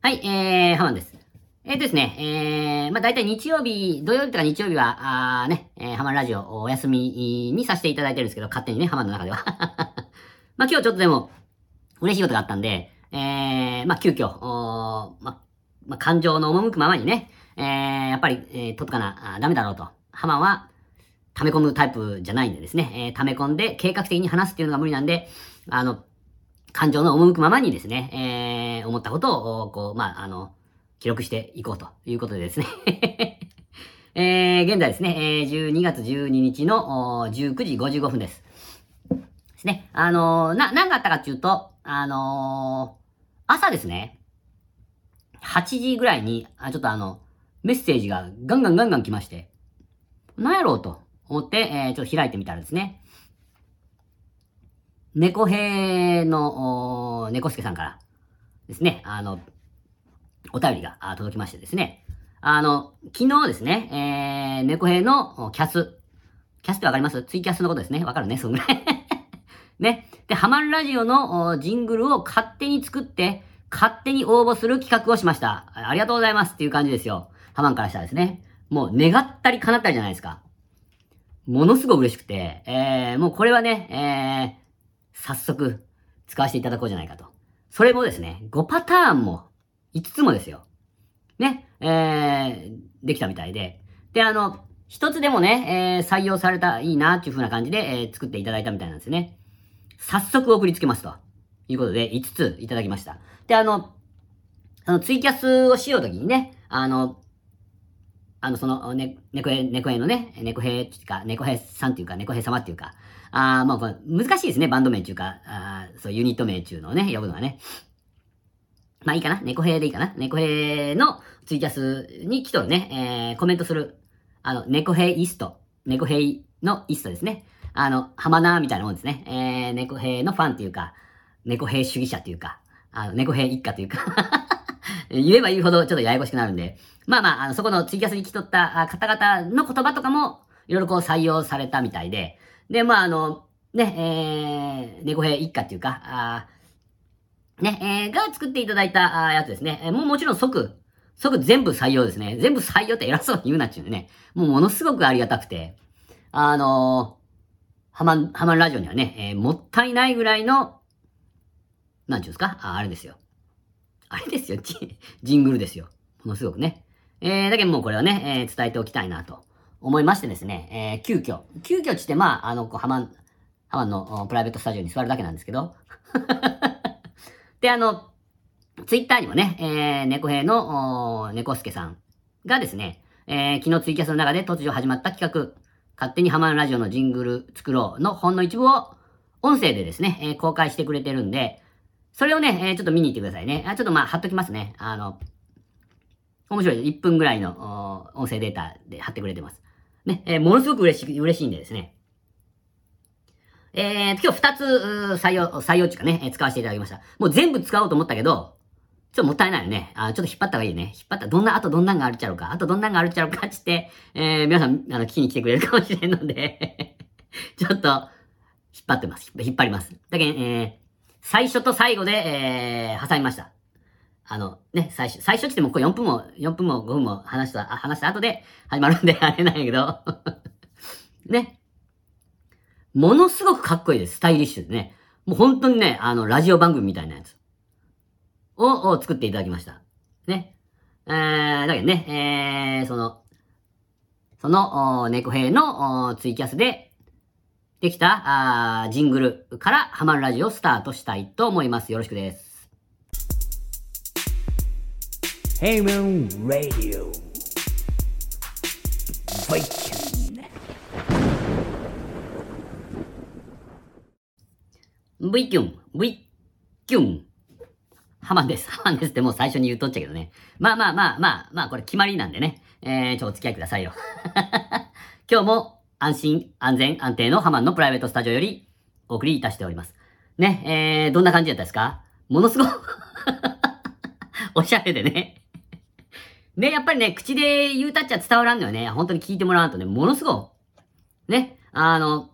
はい、えー、ハマンです。えーとですね、えー、まあ大体日曜日、土曜日とか日曜日は、あーね、えー、ハマンラジオお休みにさせていただいてるんですけど、勝手にね、ハマンの中では。まあ今日ちょっとでも、嬉しいことがあったんで、えー、まあ急遽、おまあ、まあ感情の赴くままにね、えー、やっぱり、えー、とっとかな、ダメだろうと。ハマンは、溜め込むタイプじゃないんでですね、えー、溜め込んで計画的に話すっていうのが無理なんで、あの、感情の赴くままにですね、えー、思ったことを、こう、まあ、あの、記録していこうということでですね。えー、現在ですね、えー、12月12日の19時55分です。ですね。あのー、な、何があったかっていうと、あのー、朝ですね、8時ぐらいに、あ、ちょっとあの、メッセージがガンガンガンガン来まして、何やろうと思って、えー、ちょっと開いてみたらですね、猫兵の、猫助さんからですね、あの、お便りが届きましてですね、あの、昨日ですね、えー、猫兵のキャス、キャスってわかります？ツイキャスのことですね。わかるね、そんぐらい。ね。で、ハマンラジオのジングルを勝手に作って、勝手に応募する企画をしました。あありがとうございますっていう感じですよ。ハマンからしたらですね。もう願ったり叶ったりじゃないですか。ものすごく嬉しくて、えー、もうこれはね、えー、早速使わせていただこうじゃないかと。それもですね、5パターンも、5つもですよ。ね、えー、できたみたいで。で、あの、一つでもね、えー、採用されたらいいなっていう風な感じで、えー、作っていただいたみたいなんですね。早速送りつけますと。いうことで、5ついただきました。で、あの、あの、ツイキャスをしようときにね、あの、あの、その、ね、猫兵、猫兵のね、猫兵っていうか、猫兵さんっていうか、猫兵様っていうか、ああ、まあこれ、難しいですね、バンド名っていうか、あそう、ユニット名っていうのをね、呼ぶのがね。まあいいかな猫兵でいいかな猫兵のツイキャスに来とるね、えー、コメントする、あの、猫兵イスト、猫兵のイストですね。あの、ハマナーみたいなもんですね。えー、猫兵のファンっていうか、猫兵主義者っていうか、あの、猫兵一家というか、言えば言うほどちょっとややこしくなるんで、まあまあ、あの、そこのツイキャスに来とった方々の言葉とかも、いろいろこう採用されたみたいで、で、まああの、ね、えー、猫兵一家っていうか、あね、えー、が作っていただいたやつですね。えーもうもちろん即、即全部採用ですね。全部採用って偉そうに言うなっちゅうね。もうものすごくありがたくて、あのー、ハマン、ハマンラジオにはね、えーもったいないぐらいの、なんちゅうんですか？あ、あれですよ。あれですよ、ジジングルですよ。ものすごくね。えー、だけどもうこれはね、えー伝えておきたいなと思いましてですね、えー、急遽、急遽して、まあ、あの、こうハマン、ハマンのプライベートスタジオに座るだけなんですけど、で、あの、ツイッターにもね、えー、猫兵の、猫助さんがですね、えー、昨日ツイキャスの中で突如始まった企画、勝手にハマンラジオのジングル作ろうのほんの一部を、音声でですね、えー公開してくれてるんで、それをね、えーちょっと見に行ってくださいね。あちょっとまあ、貼っときますね。あの、面白いです。1分ぐらいのお音声データで貼ってくれてます。ね、えーものすごく嬉しい、嬉しいんでですね。えー、今日2つ採用、採用っていうかね、えー使わせていただきました。もう全部使おうと思ったけど、ちょっともったいないよね。あちょっと引っ張った方がいいね。引っ張った。どんな、あとどんなんがあるっちゃろうか。あとどんなんがあるっちゃろうかっつって、えー、皆さん、あの、聞きに来てくれるかもしれんので、ちょっと、引っ張ってます。引っ張ります。だけど、えー、最初と最後で、えー、挟みました。あの、ね、最初、最初って言ってもこれ4分も、4分も5分も話した、話した後で始まるんで、あれなんやけど、ね。ものすごくかっこいいです。スタイリッシュでね。もう本当にね、あの、ラジオ番組みたいなやつを、を作っていただきました。ね。えー、だけどね、えー、その、その、猫兵のツイキャスで、できた、あージングルからハマるラジオをスタートしたいと思います。よろしくです。Haman Radio. Viking. V キュン、V キュン。ハマンです。ハマンですってもう最初に言うとっちゃけどね。まあまあまあまあ、まあこれ決まりなんでね。えー、ちょ、お付き合いくださいよ。今日も安心、安全、安定のハマンのプライベートスタジオよりお送りいたしております。ね、えー、どんな感じだったですか？ものすごく おしゃれでね。ね、やっぱりね、口で言うたっちゃ伝わらんのよね。本当に聞いてもらわんとね、ものすごい。ね、あの、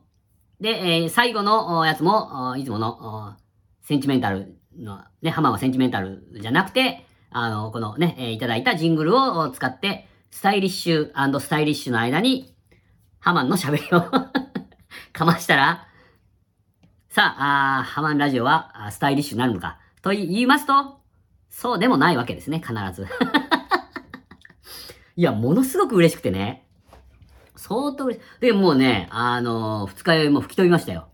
で、えー最後のやつも、いつものセンチメンタルの、ね、ハマンはセンチメンタルじゃなくて、あの、このね、えーいただいたジングルを使って、スタイリッシュスタイリッシュの間に、ハマンの喋りを かましたら、さあ、あハマンラジオはスタイリッシュになるのか、と言いますと、そうでもないわけですね、必ず。いや、ものすごく嬉しくてね。相当嬉しい。で、もうね、あのー二日酔いも吹き飛びましたよ。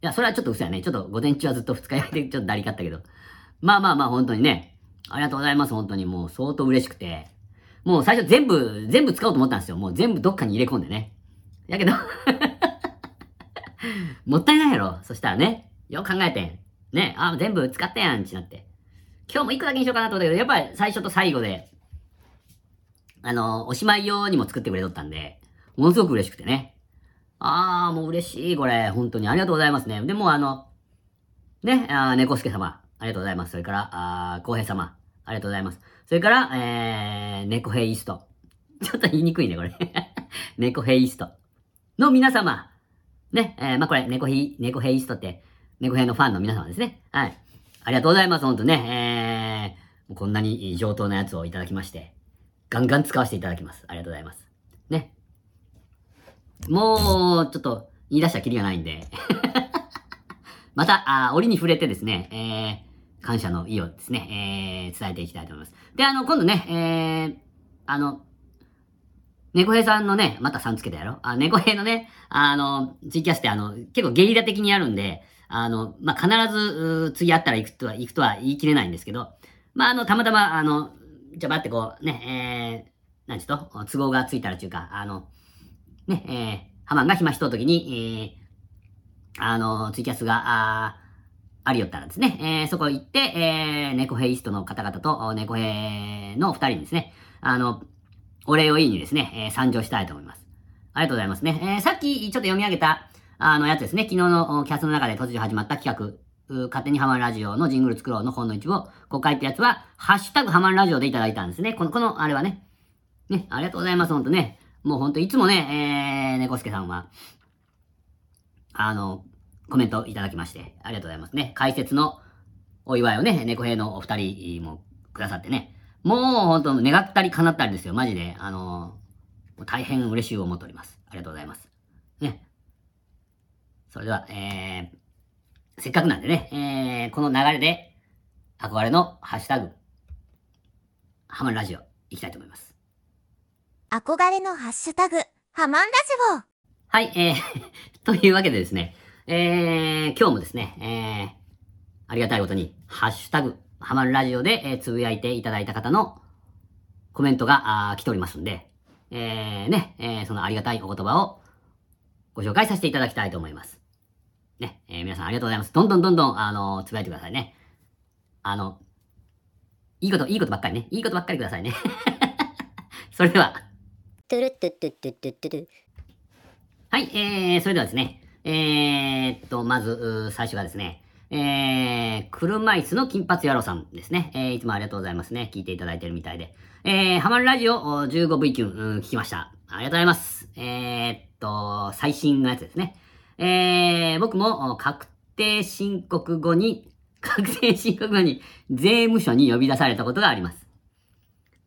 いや、それはちょっと嘘やね。ちょっと午前中はずっと二日酔いでちょっとだりかったけど。まあまあまあ、本当にね。ありがとうございます、本当に。もう相当嬉しくて。もう最初全部、全部使おうと思ったんですよ。もう全部どっかに入れ込んでね。やけど、もったいないやろ。そしたらね、よく考えてん。ね、あ、全部使ったやん、ってなって。今日も一個だけにしようかなと思ったけど、やっぱり最初と最後で、あの、おしまい用にも作ってくれとったんで、ものすごく嬉しくてね。あー、もう嬉しい、これ。本当にありがとうございますね。でも、あの、ね、あ猫助様、ありがとうございます。それから、あー、浩平様、ありがとうございます。それから、えー、猫ヘイスト。ちょっと言いにくいね、これ。猫ヘイスト。の皆様。ね、えー、まあ、これ、猫ヘイ、猫ヘイストって、猫ヘイのファンの皆様ですね。はい。ありがとうございます、ほんとね。えー、こんなに上等なやつをいただきまして、ガンガン使わせていただきます。ありがとうございます。ね。もう、ちょっと、言い出したらキリがないんで。また、あ折に触れてですね、えー、感謝の意をですね、えー、伝えていきたいと思います。で、あの、今度ね、えー、あの、猫兵さんのね、またさんつけたやろ？あ、猫兵のね、あの、ツイキャスってあの、結構ゲリラ的にやるんで、あの、まあ、必ず、次会ったら行くとは、行くとは言い切れないんですけど、まあ、あの、たまたま、あの、じゃばってこう、ね、えー、なんちゅうと、都合がついたらちゅうか、あの、ね、えー、ハマンが暇しとうときに、えー、あの、ツイキャスが、あありよったらですね、えー、そこ行って、えー、猫ヘイストの方々と、猫ヘの二人にですね、あの、お礼を言いにですね、えー、参上したいと思います。ありがとうございますね。えー、さっきちょっと読み上げた、あのやつですね、昨日のキャスの中で突如始まった企画、勝手にハマンラジオのジングル作ろうの本の一部をこう書いたやつは、ハッシュタグハマンラジオでいただいたんですね。この、この、あれはね。ね、ありがとうございます、ほんとね。もうほんといつもね、えー、猫助さんは、あの、コメントいただきまして、ありがとうございますね。解説のお祝いをね、猫兵のお二人もくださってね。もうほんと願ったり叶ったりですよ、マジで。あの、大変嬉しいを思っております。ありがとうございます。ね。それでは、えー、せっかくなんでね、えー、この流れで、憧れのハッシュタグ、ハマるラジオ、いきたいと思います。憧れのハッシュタグ、ハマンラジオ。はい、えー、というわけでですね、えー、今日もですね、えー、ありがたいことに、ハッシュタグ、ハマるラジオで、えー、つぶやいていただいた方のコメントが来ておりますんで、えー、ね、えー、そのありがたいお言葉をご紹介させていただきたいと思います。ね、えー、皆さんありがとうございます。どんどんどんどん、あのーつぶやいてくださいね。あの、いいこと、いいことばっかりね。いいことばっかりくださいね。それでは、はい、えー、それではですね、えー、っと、まず、最初がですね、えー、車椅子の金髪野郎さんですね。えー、いつもありがとうございますね。聞いていただいてるみたいで。えー、ハマるラジオ 15V キュン、うん聞きました。ありがとうございます。えー、っと、最新のやつですね。えー、僕も確定申告後に、確定申告後に税務署に呼び出されたことがあります。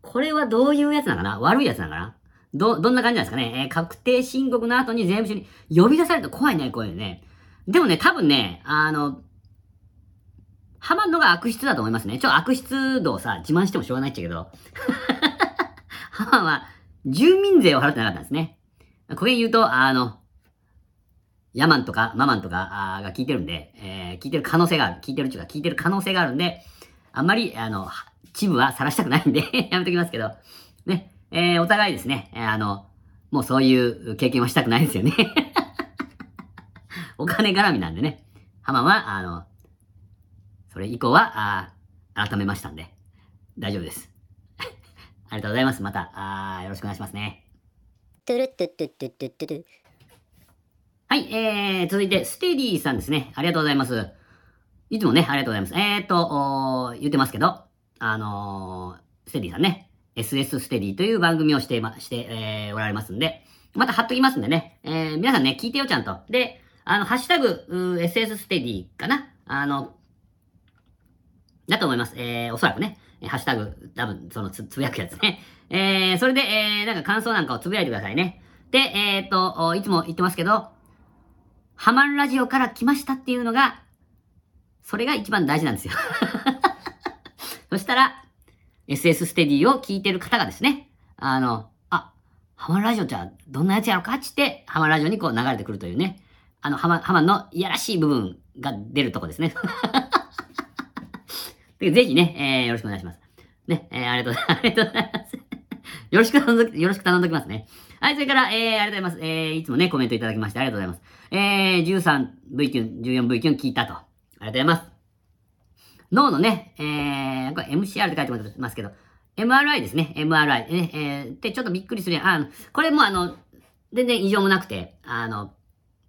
これはどういうやつなのかな？悪いやつなのかな？ど、どんな感じなんですかね、えー確定申告の後に税務署に呼び出されると怖いね、こういうね。でもね、多分ね、あの、ハマんのが悪質だと思いますね。ちょ、悪質度をさ、自慢してもしょうがないっちゃけど。ハマンは、住民税を払ってなかったんですね。これ言うと、あの、ヤマンとかママンとかが聞いてるんで、えー聞いてる可能性がある。聞いてるっていうか、聞いてる可能性があるんで、あんまり、あの、はチブは晒したくないんで、やめときますけど、ね、えーお互いですね、えーあの、もうそういう経験はしたくないですよね。お金絡みなんでね。ハマンは、あの、それ以降は、あー改めましたんで、大丈夫です。ありがとうございます。また、あーよろしくお願いしますね。はい、えー、続いて、ステディさんですね。ありがとうございます。いつもね、ありがとうございます。えーと、言ってますけど、あのー、ステディさんね、SS ステディという番組をしてま、して、えー、おられますんで、また貼っときますんでね、えー、皆さんね、聞いてよ、ちゃんと。で、あの、ハッシュタグ、SS ステディかなあの、だと思います。えー、おそらくね。ハッシュタグ、多分、そのつ、つぶやくやつね。えー、それで、えー、なんか感想なんかをつぶやいてくださいね。で、えーっと、いつも言ってますけど、ハマるラジオから来ましたっていうのが、それが一番大事なんですよ。そしたら、SS ステディを聞いてる方がですね、あの、あ、ハマるラジオじゃあどんなやつやろかっつって、ハマるラジオにこう流れてくるというね、あの、ハマ、ハマのいやらしい部分が出るとこですね。ぜひね、えー、よろしくお願いします。ね、えー、ありがとうございます。ありがとうございます。よろしく頼んどき、よろしく頼んどきますね。はい、それから、えー、ありがとうございます。えー、いつもね、コメントいただきましてありがとうございます。えー、13V キュン、14V キュン聞いたと。ありがとうございます。脳のね、えー、これ MCR って書いてますけど、MRI ですね。MRI。えー、で、ちょっとびっくりするやん。あの、これもあの、全然異常もなくて、あの、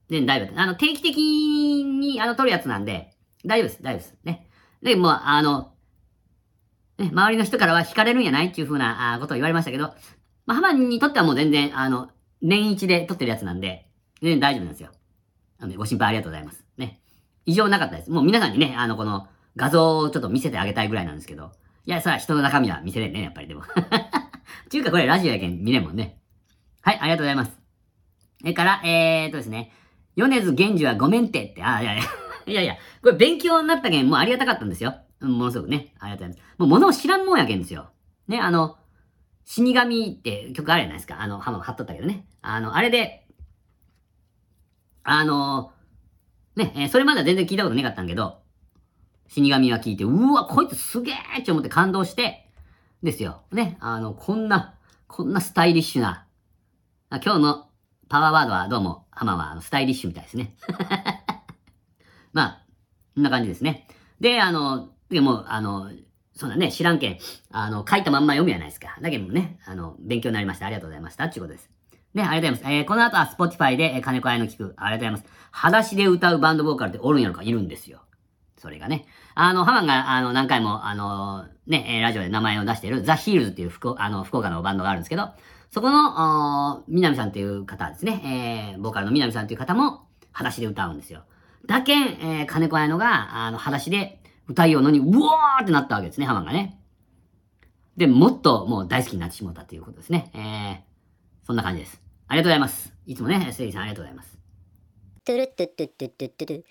全然大丈夫。あの、定期的に、あの、取るやつなんで、大丈夫です、大丈夫です。ね。で、もう、あの、ね、周りの人からは惹かれるんやないっていう風なあことを言われましたけど、まあ、ハマにとってはもう全然、あの、年一で撮ってるやつなんで、全然大丈夫なんですよ。なの、ご心配ありがとうございます。ね。異常なかったです。もう皆さんにね、あの、この画像をちょっと見せてあげたいぐらいなんですけど、いや、さ、人の中身は見せれんね、やっぱりでも。ちゅうか、これラジオやけん見れんもんね。はい、ありがとうございます。それから、えーっとですね、米津玄師はごめんてって、あ、いやいや、いやいや、これ勉強になったけん、もうありがたかったんですよ。ものすごくね、ありがとうございます。もう物を知らんもんやけんですよ。ね、あの、死神って曲あるじゃないですか。あの、ハマ貼っとったけどね。あの、あれで、あの、ね、えーそれまでは全然聞いたことなかったんけど、死神は聞いて、うわ、こいつすげえって思って感動して、ですよ。ね、あの、こんな、こんなスタイリッシュな、今日のパワーワードはどうも、ハマはスタイリッシュみたいですね。まあ、こんな感じですね。で、あの、でも、あの、そんなね、知らんけん、あの、書いたまんま読むやないですか。だけどもね、あの、勉強になりました。ありがとうございました。っていうことです。ね、ありがとうございます。えーこの後は Spotify で、えー金子愛の聞く。ありがとうございます。裸足で歌うバンドボーカルっておるんやろかいるんですよ。それがね。あの、ハマンが、あの、何回も、あの、ね、ラジオで名前を出している、ザ・ヒールズっていう福あの福岡のバンドがあるんですけど、そこの、おー南さんっていう方ですね、えーボーカルの南さんっていう方も、裸足で歌うんですよ。だけん、えーカネコアヤノが、あの、裸足で歌いようのに、うわーってなったわけですね、ハマがね。で、もっともう大好きになってしまったということですね。えー、そんな感じです。ありがとうございます。いつもね、ステイさんありがとうございます。トゥルトゥトゥトゥトゥットゥトゥ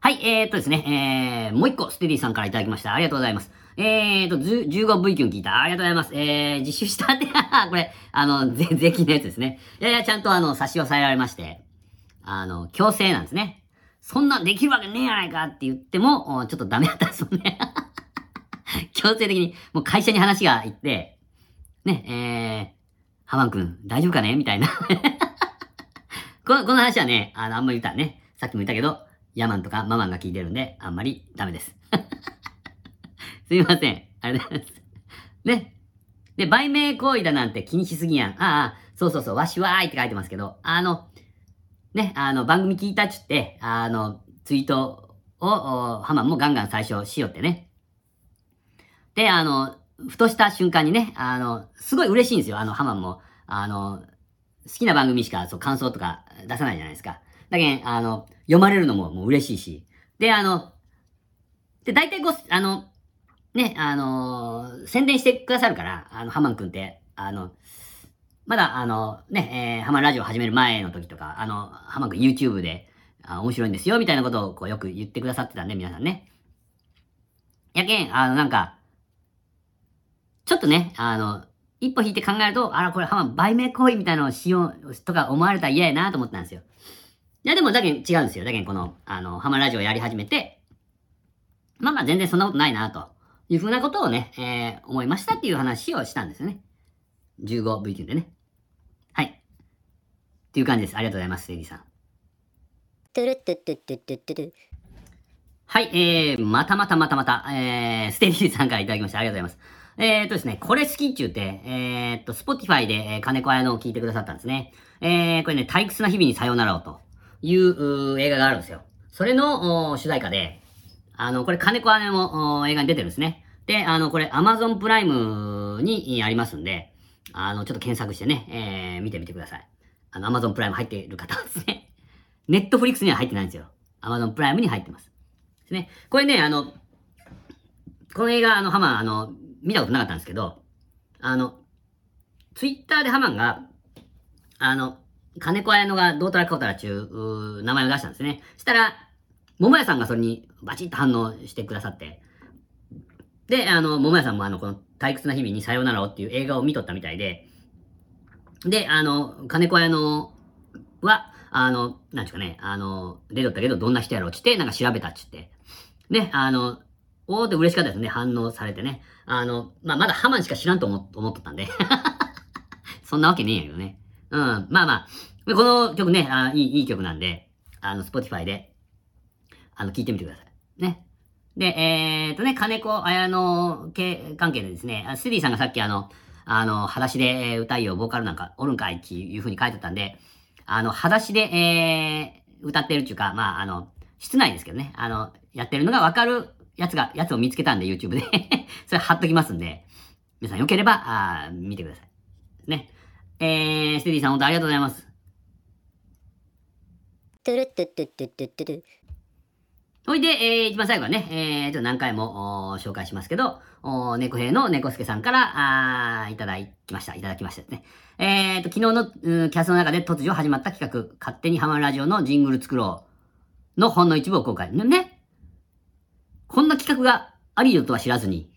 はい、えー、っとですね、えー、もう一個、ステディさんからいただきました。ありがとうございます。えーと、15V キュン聞いた。ありがとうございます。えー、実習したって、これ、あの、税金のやつですね。いやいや、ちゃんとあの、差し押さえられまして、あの、強制なんですね。そんなできるわけねえやないかって言っても、ちょっとダメだったんですもんね。強制的に、もう会社に話が行って、ね、えー、ハマン君、大丈夫かねみたいな。この、この話はね、あの、あんまり言ったらね、さっきも言ったけど、ヤマンとかママンが聞いてるんで、あんまりダメです。すいません。ありがとうございます。ね。で、売名行為だなんて気にしすぎやん。ああ、そうそうそう、わしわーいって書いてますけど、あの、ね、あの、番組聞いたっちって、あの、ツイートを、ハマンもガンガン最初しようってね。で、あの、ふとした瞬間にね、あの、すごい嬉しいんですよ、あの、ハマンも。あの、好きな番組しか、そう、感想とか出さないじゃないですか。だけん、あの、読まれるのももう嬉しいし。で、あの、で、大体こう、あの、ね、あの宣伝してくださるから、あの、ハマンくんって、あの、まだ、あの、ね、えーハマラジオ始める前の時とか、あの、ハマくん YouTube で、あ面白いんですよ、みたいなことをこうよく言ってくださってたんで、皆さんね。やけん、あの、なんか、ちょっとね、あの、一歩引いて考えると、あら、これハマ売名行為みたいなのをしよう、とか思われたら嫌やなと思ったんですよ。いや、でも、だけん違うんですよ。だけん、この、あの、ハマラジオやり始めて、まあまあ全然そんなことないな、というふうなことをね、えー思いましたっていう話をしたんですよね。15V でね。はい。っていう感じです。ありがとうございます、セイリーさん。はい、えー、またまたまたまた、えー、ステディさんからいただきました。ありがとうございます。えーっとですね、これ好きっちゅうて、えーっと、 Spotify で、えーカネコアヤノを聞いてくださったんですね。えー、これね、退屈な日々にさようならをという映画があるんですよ。それのお主題歌で、あの、これ金子彩乃もお映画に出てるんですね。で、あの、これ Amazon プライムにありますんで、あの、ちょっと検索してね、えー、見てみてください。あの、Amazon プライム入っている方はですね、ネットフリックスには入ってないんですよ。Amazon プライムに入ってます。ですね。これね、あの、この映画、あの、ハマン、あの、見たことなかったんですけど、あの、ツイッターでハマンが、あの、金子綾乃がどうたらこうたらちゅう、名前を出したんですね。したら、桃屋さんがそれにバチッと反応してくださって、で、あの、桃屋さんもあの、この退屈な日々にさようならをっていう映画を見とったみたいで、で、あの、金子綾乃は、あの、なんちゅうかね、あの、出とったけど、どんな人やろうっつって、なんか調べたっつって。ね、あの、おーって嬉しかったですね、反応されてね。あの、まあ、まだハマンしか知らんと思思っとったんで。そんなわけねえんやけどね。うん、まあまあ、この曲ね、あいい、いい曲なんで、あの、 Spotify で、あの、聞いてみてください。ね。で、えー、っとね、カネコアヤノ系関係でですね、あスリーさんがさっきあの、あの、裸足で歌いよ、ボーカルなんかおるんかいっていう風に書いてたんで、あの、裸足で、えー、歌ってるっていうか、まあ、あの、室内ですけどね、あの、やってるのがわかるやつが、やつを見つけたんで、YouTube で。それ貼っときますんで、皆さんよければ、あ見てください。ね。えー、ステディさん本当ありがとうございます。トゥルットゥットゥットゥットゥほいで、えー、一番最後はね、えー、ちょっと何回もお紹介しますけど、お猫兵の猫助さんから、あいただきました。いただきましたですね。えーと、昨日の、うキャスの中で突如始まった企画、勝手にハマるラジオのジングル作ろうのほんの一部を公開。ね。こんな企画がありよとは知らずに、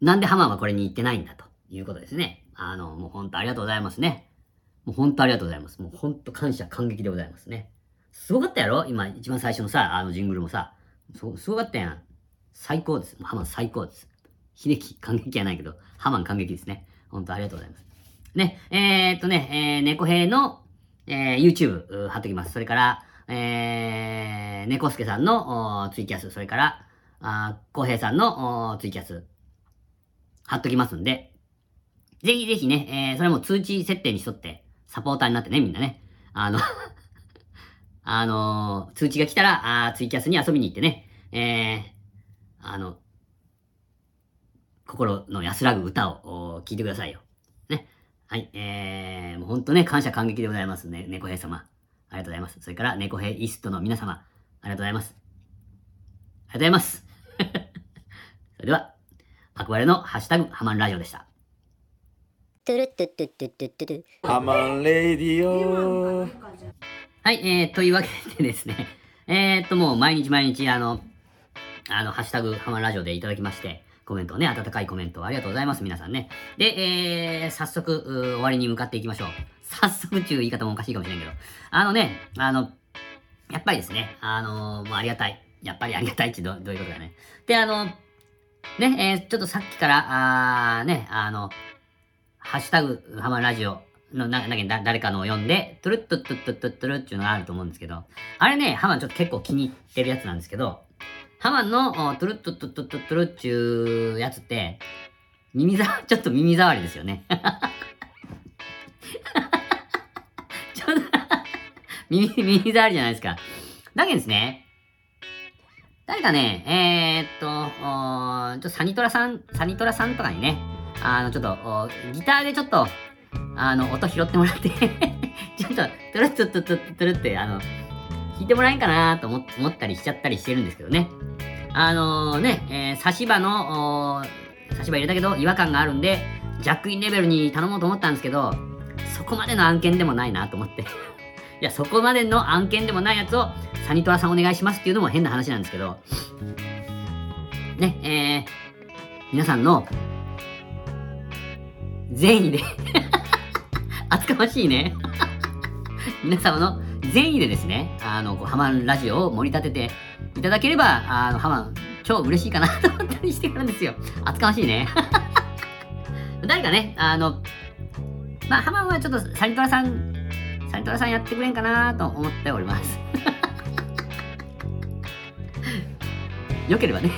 なんでハマンはこれに行ってないんだということですね。あの、もう本当ありがとうございますね。もう本当ありがとうございます。もう本当感謝感激でございますね。すごかったやろ？今、一番最初のさ、あのジングルもさ、そう、すごかったやん。最高です。ハマン最高です。秀樹感激やないけど、ハマン感激ですね。本当ありがとうございます。ね、えー、っとね、えー、猫兵の、えー、YouTube 貼っときます。それから、えー、猫助さんのツイキャス、それから、あ、浩平さんのツイキャス、貼っときますんで、ぜひぜひね、えー、それも通知設定にしとって、サポーターになってね、みんなね。あの、あのー通知が来たら、あツイキャスに遊びに行ってね、えー、あの、心の安らぐ歌をお聞いてくださいよ。ね。はい、えー、もうほんとね、感謝感激でございますね、猫兵様。ありがとうございます。それから、猫兵イストの皆様、ありがとうございます。ありがとうございます。それでは、憧れのハッシュタグ、ハマンラジオでした。トゥルットゥットゥットゥットゥハマンレディオはい、えー、というわけでですね、えー、っと、もう毎日毎日、あの、あの、ハッシュタグ、ハマラジオでいただきまして、コメントね、温かいコメントありがとうございます、皆さんね。で、えー、早速、終わりに向かっていきましょう。早速っていう言い方もおかしいかもしれんけど、あのね、あの、やっぱりですね、あのもうありがたい。やっぱりありがたいってどどういうことだね。で、あの、ね、えーちょっとさっきから、あーね、あの、ハッシュタグ、ハマラジオの、な、な、だ誰かのを読んで、トゥルットゥットゥットゥットゥルっていうのがあると思うんですけど、あれね、ハマンちょっと結構気に入ってるやつなんですけど、ハマンのおトゥルットゥットゥットゥットゥルっていうやつって、耳ざ、ちょっと耳障りですよね。ちょっと、耳、耳障りじゃないですか。だけどですね、誰かね、えー、っと、おちょっとサニトラさん、サニトラさんとかにね、あの、ちょっと、ギターでちょっと、あの、音拾ってもらって、ちょっと、トゥルットゥットゥットゥットゥルって、あの、弾いてもらえんかなと思ったりしちゃったりしてるんですけどね。あのね、えー、差し歯の、差し歯入れたけど違和感があるんで、ジャックインレベルに頼もうと思ったんですけど、そこまでの案件でもないなと思って。いや、そこまでの案件でもないやつを、サニトラさんお願いしますっていうのも変な話なんですけど、ね、えー、皆さんの、善意で、厚かましいね。皆様の善意でですね、あの、ハマンラジオを盛り立てていただければ、あの、ハマン、超嬉しいかなと思ったりしてるんですよ。厚かましいね。誰かね、あの、まあ、ハマンはちょっとサニトラさん、サニトラさんやってくれんかなと思っております。よければね。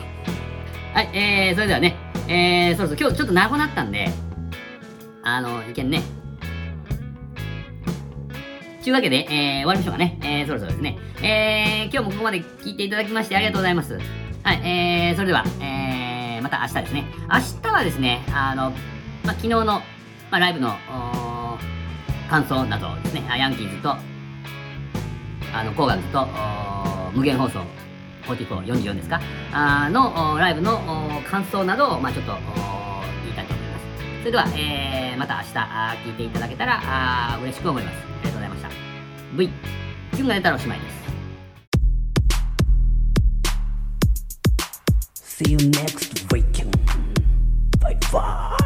はい、えー、それではね、えー、そろそろ今日ちょっと長くなったんで、あの、いけんね。ちゅうわけで、えー、終わりましょうかね。えー、そろそろですね。えー、今日もここまで聞いていただきましてありがとうございます。はい、えー、それでは、えー、また明日ですね。明日はですね、あの、まあ、昨日の、まあ、ライブの、感想などですね、ヤンキーズと、あの、ンズと、無限放送、44、44ですか、あの、ライブの感想などを、まあ、ちょっと、言いたいと思います。それでは、えー、また明日、聞いていただけたら、嬉しく思います。V 順が出たらおしまいです See you next weekend. Bye bye.